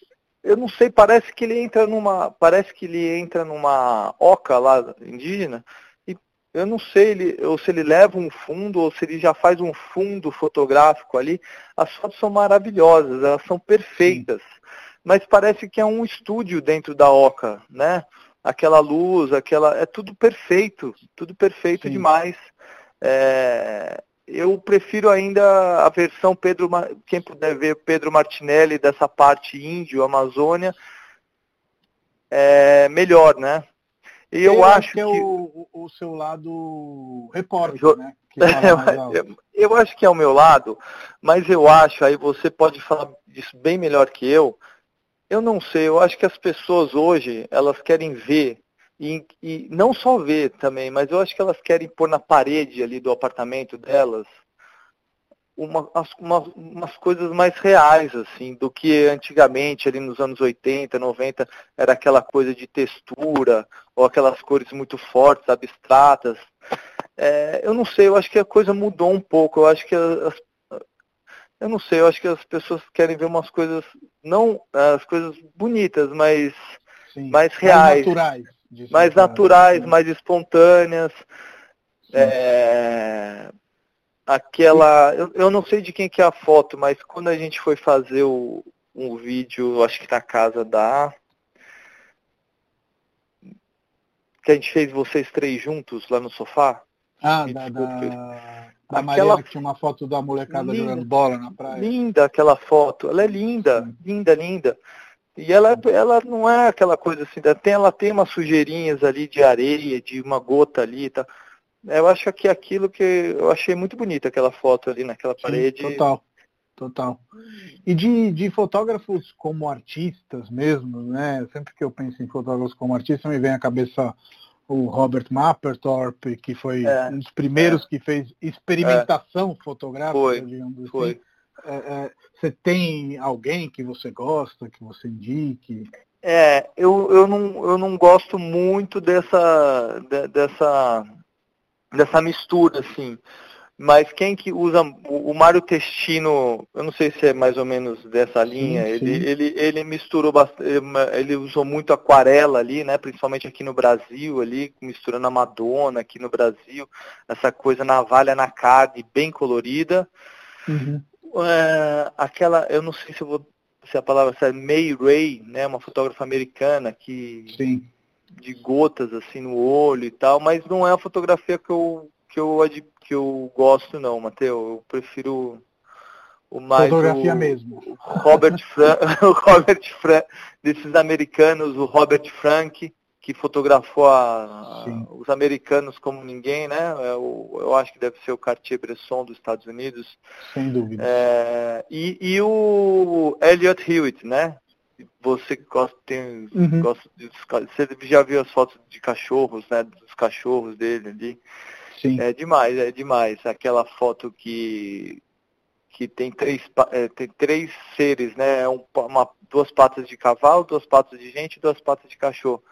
eu não sei, parece que ele entra numa, parece que ele entra numa oca lá indígena, e eu não sei ele, ou se ele leva um fundo, ou se ele já faz um fundo fotográfico ali. As fotos são maravilhosas, elas são perfeitas. mas parece que é um estúdio dentro da Oca, né? Aquela luz, aquela. É tudo perfeito, tudo perfeito Sim. demais. É, eu prefiro ainda a versão Pedro, quem puder ver Pedro Martinelli dessa parte índio, Amazônia, é melhor, né? E eu, eu acho que é o, o, seu lado repórter, eu, né? eu, eu acho que é o meu lado, mas eu acho, aí você pode falar disso bem melhor que eu. Eu não sei, eu acho que as pessoas hoje, elas querem ver, e, e não só ver também, mas eu acho que elas querem pôr na parede ali do apartamento delas uma, uma, umas coisas mais reais, assim, do que antigamente, ali nos anos 80, 90, era aquela coisa de textura, ou aquelas cores muito fortes, abstratas. É, eu não sei, eu acho que a coisa mudou um pouco, eu acho que as, eu não sei, eu acho que as pessoas querem ver umas coisas, não as coisas bonitas, mas Sim, mais reais. Mais naturais. Mais naturais, né? mais espontâneas. É, aquela. Eu, eu não sei de quem que é a foto, mas quando a gente foi fazer o, um vídeo, acho que na casa da. Que a gente fez vocês três juntos lá no sofá. Ah, da, da, da Mariana que tinha uma foto da molecada linda, jogando bola na praia. Linda aquela foto, ela é linda, Sim. linda, linda. E ela, ela não é aquela coisa assim, tem, ela tem umas sujeirinhas ali de areia, de uma gota ali, tá? Eu acho que aquilo que eu achei muito bonita aquela foto ali naquela parede. Sim, total, total. E de, de fotógrafos como artistas mesmo, né? Sempre que eu penso em fotógrafos como artistas, me vem à cabeça o Robert Mapperthorpe, que foi é, um dos primeiros é, que fez experimentação é, fotográfica, foi, digamos assim. Foi. É, é, você tem alguém que você gosta, que você indique? É, eu, eu, não, eu não gosto muito dessa, de, dessa dessa mistura, assim. Mas quem que usa o, Mário Testino, eu não sei se é mais ou menos dessa linha, sim, sim. Ele, ele, ele misturou bastante, ele usou muito aquarela ali, né? Principalmente aqui no Brasil, ali, misturando a Madonna aqui no Brasil, essa coisa navalha na carne, bem colorida. Uhum. É, aquela, eu não sei se eu vou se a palavra é May Ray, né? Uma fotógrafa americana que Sim de gotas assim no olho e tal, mas não é a fotografia que eu que eu que eu gosto não, Mateu. Eu prefiro o mais fotografia o, mesmo. O Robert Frank, o Robert Frank, desses americanos, o Robert Frank que fotografou a, os americanos como ninguém, né? Eu, é eu, acho que deve ser o Cartier-Bresson dos Estados Unidos. Sem dúvida. É, e, e, o Elliot Hewitt, né? você gosta, tem, uhum. gosta de, você já viu as fotos de cachorros, né? Dos cachorros dele ali. Sim. É demais, é demais. Aquela foto que que tem três, é, tem três seres, né? É um, uma, duas patas de cavalo, duas patas de gente e duas patas de cachorro.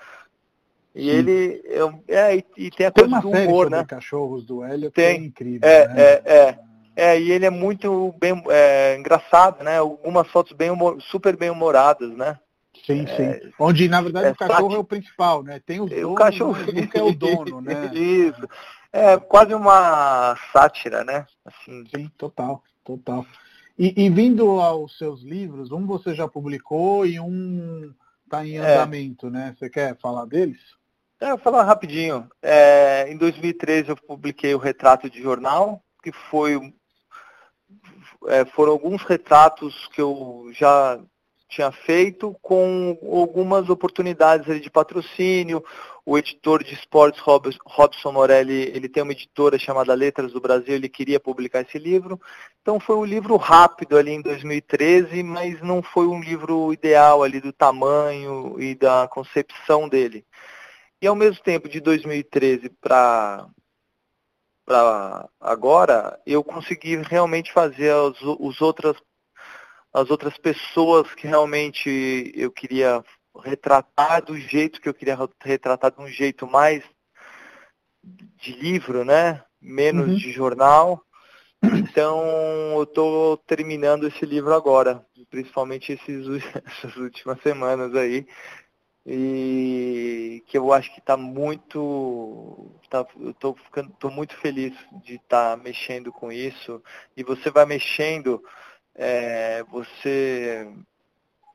E Sim. ele é, é, e, tem a tem coisa do humor, né? cachorros do Hélio tem, é incrível. É, né? é, é. É, e ele é muito bem é, engraçado, né? Algumas fotos bem humor, super bem humoradas, né? Sim, é, sim. Onde, na verdade, é, o cachorro é o principal, né? Tem os donos, o cachorro nunca é o dono, né? Isso. É quase uma sátira, né? Assim. Sim, total, total. E, e, vindo aos seus livros, um você já publicou e um está em é. andamento, né? Você quer falar deles? É, eu vou falar rapidinho. É, em 2013 eu publiquei o Retrato de Jornal, que foi é, foram alguns retratos que eu já tinha feito com algumas oportunidades de patrocínio. O editor de esportes Robson Morelli, ele tem uma editora chamada Letras do Brasil, ele queria publicar esse livro. Então foi um livro rápido ali em 2013, mas não foi um livro ideal ali do tamanho e da concepção dele. E ao mesmo tempo, de 2013 para agora, eu consegui realmente fazer as, os outras, as outras pessoas que realmente eu queria retratar do jeito que eu queria retratar de um jeito mais de livro, né? Menos uhum. de jornal. Então eu estou terminando esse livro agora, principalmente esses, essas últimas semanas aí e que eu acho que está muito tá, eu tô ficando tô muito feliz de estar tá mexendo com isso e você vai mexendo é, você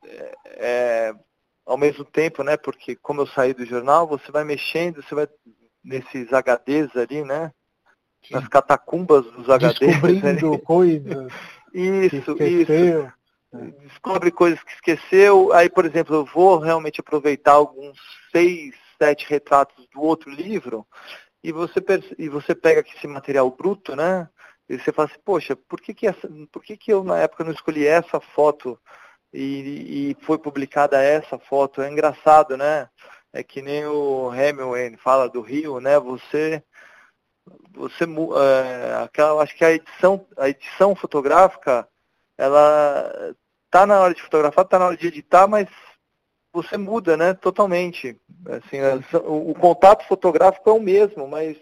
é, é, ao mesmo tempo, né? Porque como eu saí do jornal, você vai mexendo, você vai nesses HDs ali, né? Nas catacumbas dos HDs. Descobrindo ali. coisas. Isso, isso. Descobre coisas que esqueceu. Aí, por exemplo, eu vou realmente aproveitar alguns seis, sete retratos do outro livro e você, e você pega esse material bruto, né? E você fala assim, poxa, por que, que, essa, por que, que eu na época não escolhi essa foto e, e foi publicada essa foto? É engraçado, né? É que nem o Hemingway fala do Rio, né? Você você é, aquela, acho que a edição a edição fotográfica ela tá na hora de fotografar tá na hora de editar mas você muda né totalmente assim o, o contato fotográfico é o mesmo mas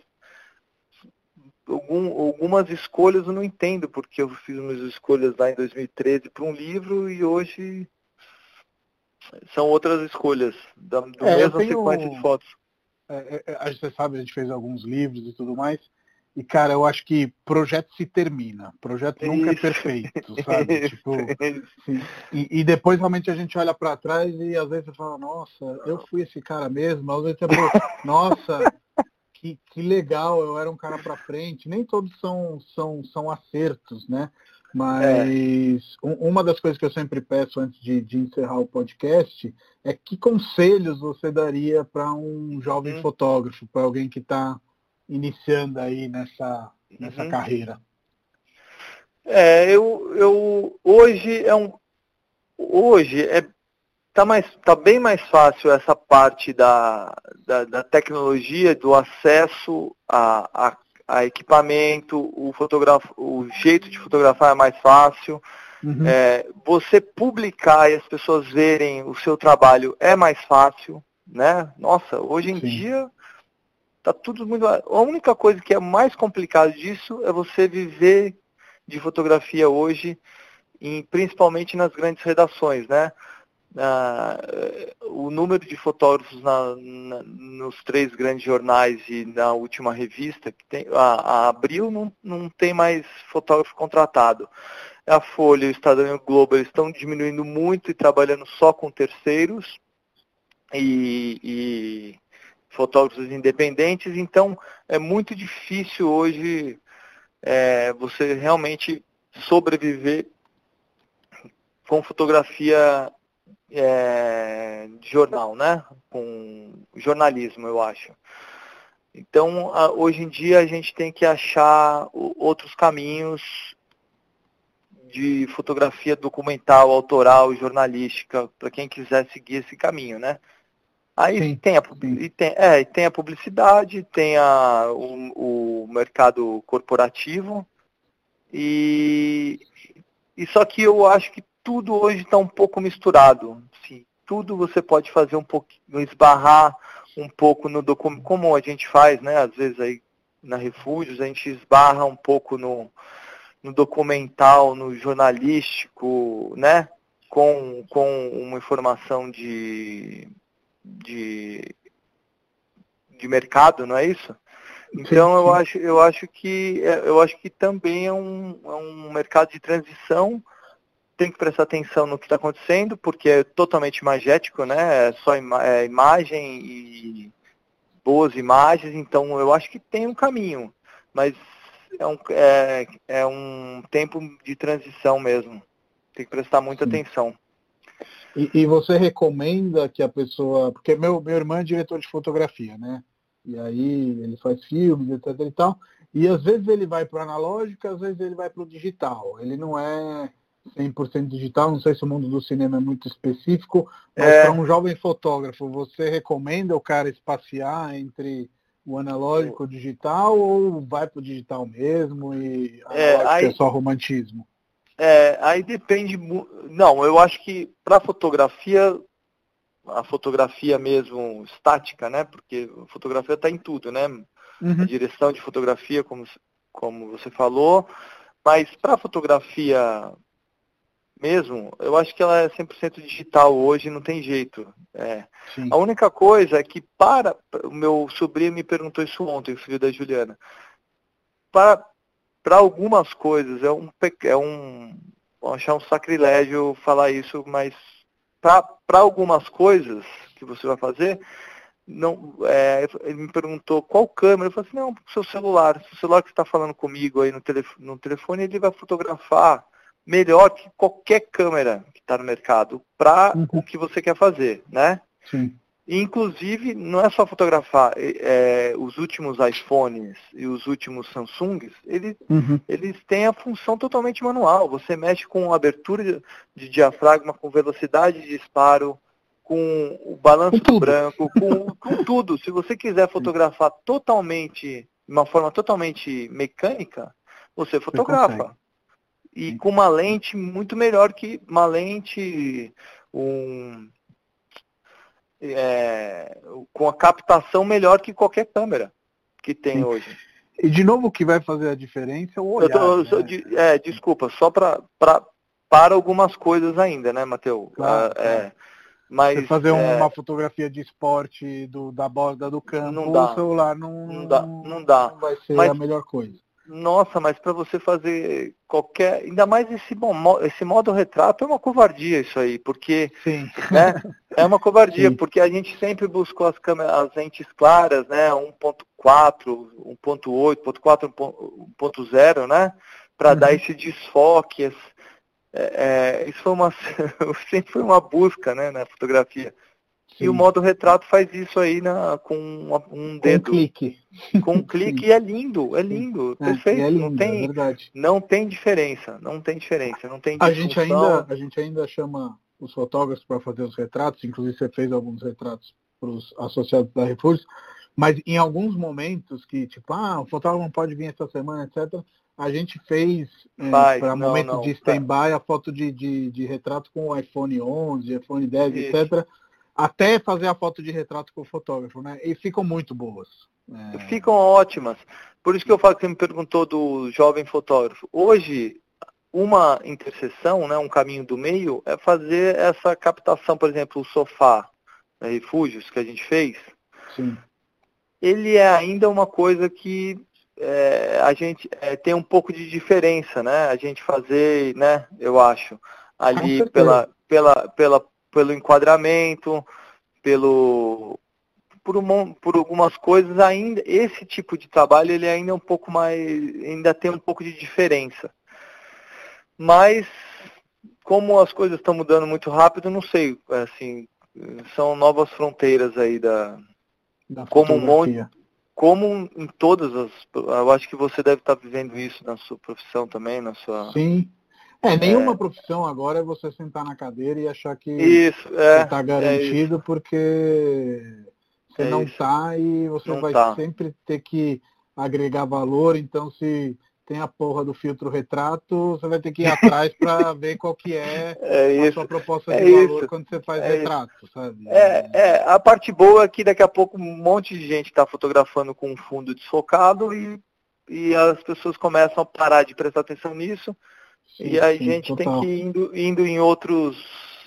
algum, algumas escolhas eu não entendo, porque eu fiz umas escolhas lá em 2013 para um livro e hoje são outras escolhas, da, do é, mesma sequência de fotos. É, é, é você sabe, a gente fez alguns livros e tudo mais. E, cara, eu acho que projeto se termina. Projeto nunca é perfeito, sabe? Isso, tipo, e, e, depois realmente a gente olha para trás e às vezes você fala, nossa, eu fui esse cara mesmo. Às vezes você fala, nossa, que, que legal, eu era um cara para frente. Nem todos são, são, são acertos, né? Mas é. uma das coisas que eu sempre peço antes de, de, encerrar o podcast é que conselhos você daria para um jovem uhum. fotógrafo, para alguém que está iniciando aí nessa, nessa uhum. carreira? É, eu, eu hoje é um hoje é Tá, mais, tá bem mais fácil essa parte da, da, da tecnologia, do acesso a, a, a, equipamento, o, fotografo, o jeito de fotografar é mais fácil. Uhum. É, você publicar e as pessoas verem o seu trabalho é mais fácil, né? Nossa, hoje em Sim. dia tá tudo muito. A única coisa que é mais complicado disso é você viver de fotografia hoje, em, principalmente nas grandes redações, né? O número de fotógrafos na, na, nos três grandes jornais e na última revista, que tem, a, a Abril não, não tem mais fotógrafo contratado. A Folha o Estadão e o Globo estão diminuindo muito e trabalhando só com terceiros e, e fotógrafos independentes, então é muito difícil hoje é, você realmente sobreviver com fotografia é, de jornal, né? Com jornalismo, eu acho. Então, hoje em dia a gente tem que achar o, outros caminhos de fotografia documental, autoral, jornalística, para quem quiser seguir esse caminho, né? Aí sim, tem, a, e tem, é, tem a publicidade, tem a, o, o mercado corporativo, e, e só que eu acho que tudo hoje está um pouco misturado. Sim, tudo você pode fazer um pouquinho, esbarrar um pouco no documento, como a gente faz, né? Às vezes aí na Refúgios, a gente esbarra um pouco no, no documental, no jornalístico, né? Com, com uma informação de, de, de mercado, não é isso? Então eu acho, eu acho que eu acho que também é um, é um mercado de transição tem que prestar atenção no que está acontecendo, porque é totalmente imagético, né? É só ima é imagem e boas imagens, então eu acho que tem um caminho, mas é um, é, é um tempo de transição mesmo. Tem que prestar muita Sim. atenção. E, e, você recomenda que a pessoa. Porque meu, meu irmão é diretor de fotografia, né? E aí ele faz filmes, etc e tal. E às vezes ele vai para o analógico, às vezes ele vai para o digital. Ele não é 100% digital, não sei se o mundo do cinema é muito específico, mas é... para um jovem fotógrafo, você recomenda o cara espaciar entre o analógico e o digital ou vai para o digital mesmo e é, aí, é só romantismo? É, aí depende. Não, eu acho que para fotografia, a fotografia mesmo estática, né? Porque a fotografia está em tudo, né? Uhum. A direção de fotografia, como, como você falou, mas para fotografia mesmo, eu acho que ela é 100% digital hoje, não tem jeito. É. A única coisa é que para, o meu sobrinho me perguntou isso ontem, o filho da Juliana, para, para algumas coisas é um, é um, vou achar um sacrilégio falar isso, mas para algumas coisas que você vai fazer, não, é, ele me perguntou qual câmera, eu falei assim, não, seu celular, o celular que está falando comigo aí no telefone, no telefone, ele vai fotografar melhor que qualquer câmera que está no mercado para uhum. o que você quer fazer, né? Sim. inclusive, não é só fotografar é, os últimos iPhones e os últimos Samsungs, eles, uhum. eles têm a função totalmente manual. Você mexe com abertura de, diafragma, com velocidade de disparo, com o balanço com branco, com, com tudo. Se você quiser fotografar totalmente, de uma forma totalmente mecânica, você fotografa. E com uma lente muito melhor que uma lente um, é, com a captação melhor que qualquer câmera que tem Sim. hoje. E de novo o que vai fazer a diferença é o olhar. Tô, né? de, é, desculpa, só pra, pra, para algumas coisas ainda, né, Matheus? Claro, ah, é, mas, Você fazer é... uma fotografia de esporte do, da borda do campo, não dá. o celular não, não, dá, não, dá. não vai ser mas, a melhor coisa. Nossa, mas para você fazer qualquer. Ainda mais esse, esse modo retrato é uma covardia isso aí, porque. Sim. Né, é uma covardia, Sim. porque a gente sempre buscou as câmeras, as lentes claras, né? 1.4, 1.8, 1.4, 1.0, né? Para uhum. dar esse desfoque, esse, é, é, isso foi uma, sempre foi uma busca né, na fotografia. Sim. E o modo retrato faz isso aí na, com um dedo. Com um clique. Com um clique e é lindo, é lindo, é, perfeito. É lindo, não, tem, é não tem diferença, não tem diferença, não tem a gente ainda A gente ainda chama os fotógrafos para fazer os retratos, inclusive você fez alguns retratos para os associados da Refúgio, mas em alguns momentos que, tipo, ah, o fotógrafo não pode vir essa semana, etc., a gente fez é, para momento não, de stand-by a foto de, de, de, retrato com o iPhone 11, iPhone 10, Isso. etc. Até fazer a foto de retrato com o fotógrafo, né? E ficam muito boas. É... Ficam ótimas. Por isso que eu falo que você me perguntou do jovem fotógrafo. Hoje, uma interseção, né, um caminho do meio, é fazer essa captação, por exemplo, o sofá, né, refúgios que a gente fez. Sim. Ele é ainda uma coisa que é, a gente é, tem um pouco de diferença, né? A gente fazer, né, eu acho, ali pela, pela, pela, pelo enquadramento, pelo por, um, por algumas coisas ainda esse tipo de trabalho ele ainda é um pouco mais ainda tem um pouco de diferença mas como as coisas estão mudando muito rápido não sei assim são novas fronteiras aí da, da como um monte como em todas as. Eu acho que você deve estar vivendo isso na sua profissão também, na sua. Sim. É, nenhuma é... profissão agora é você sentar na cadeira e achar que isso, é, está garantido, é porque você é não está e você não vai tá. sempre ter que agregar valor. Então, se tem a porra do filtro retrato, você vai ter que ir atrás para ver qual que é, é a sua proposta é de é valor isso. quando você faz é retrato, isso. sabe? É, é, a parte boa é que daqui a pouco um monte de gente está fotografando com um fundo desfocado e, e as pessoas começam a parar de prestar atenção nisso sim, e a sim, gente total. tem que ir indo, indo em outros,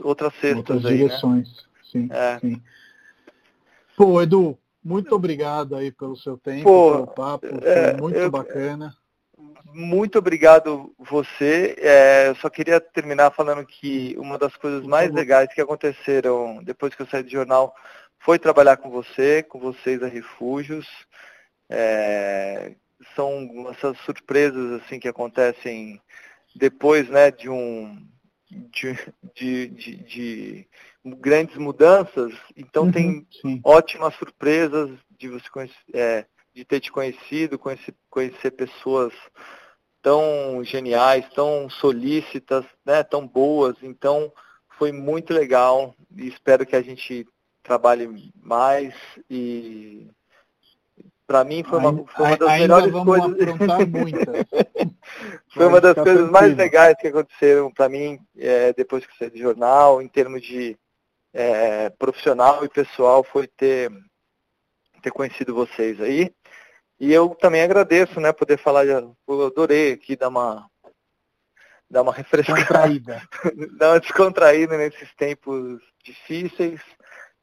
outras cestas outras aí, né? direções, né? sim, é. sim. Pô, Edu, muito obrigado aí pelo seu tempo, Pô, pelo papo, foi é, muito eu, bacana muito obrigado você. É, eu só queria terminar falando que uma das coisas mais legais que aconteceram depois que eu saí do jornal foi trabalhar com você, com vocês a Refúgios. É, são essas surpresas assim que acontecem depois né, de um de, de, de, de grandes mudanças. Então uhum, tem sim. ótimas surpresas de você conhecer. É, de ter te conhecido, conhecer, conhecer pessoas tão geniais, tão solícitas, né, tão boas. Então, foi muito legal e espero que a gente trabalhe mais e para mim foi uma, foi uma das melhores coisas. foi uma das coisas tranquilo. mais legais que aconteceram para mim é, depois que saí do jornal, em termos de é, profissional e pessoal, foi ter, ter conhecido vocês aí. E eu também agradeço, né, poder falar, eu adorei aqui dar uma dar uma refrescada, dar uma descontraída nesses tempos difíceis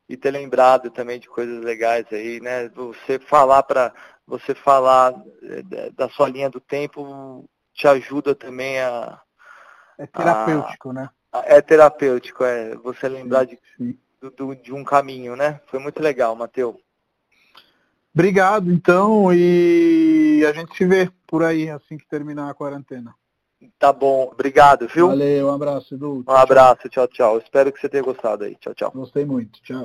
e ter lembrado também de coisas legais aí, né? Você falar para você falar eh, da sua linha do tempo te ajuda também a é terapêutico, a, né? É terapêutico, é você lembrar de, do, de um caminho, né? Foi muito legal, Matheus. Obrigado, então, e a gente se vê por aí assim que terminar a quarentena. Tá bom, obrigado, viu? Valeu, um abraço, Edu. Um abraço, tchau, tchau. Espero que você tenha gostado aí. Tchau, tchau. Gostei muito, tchau.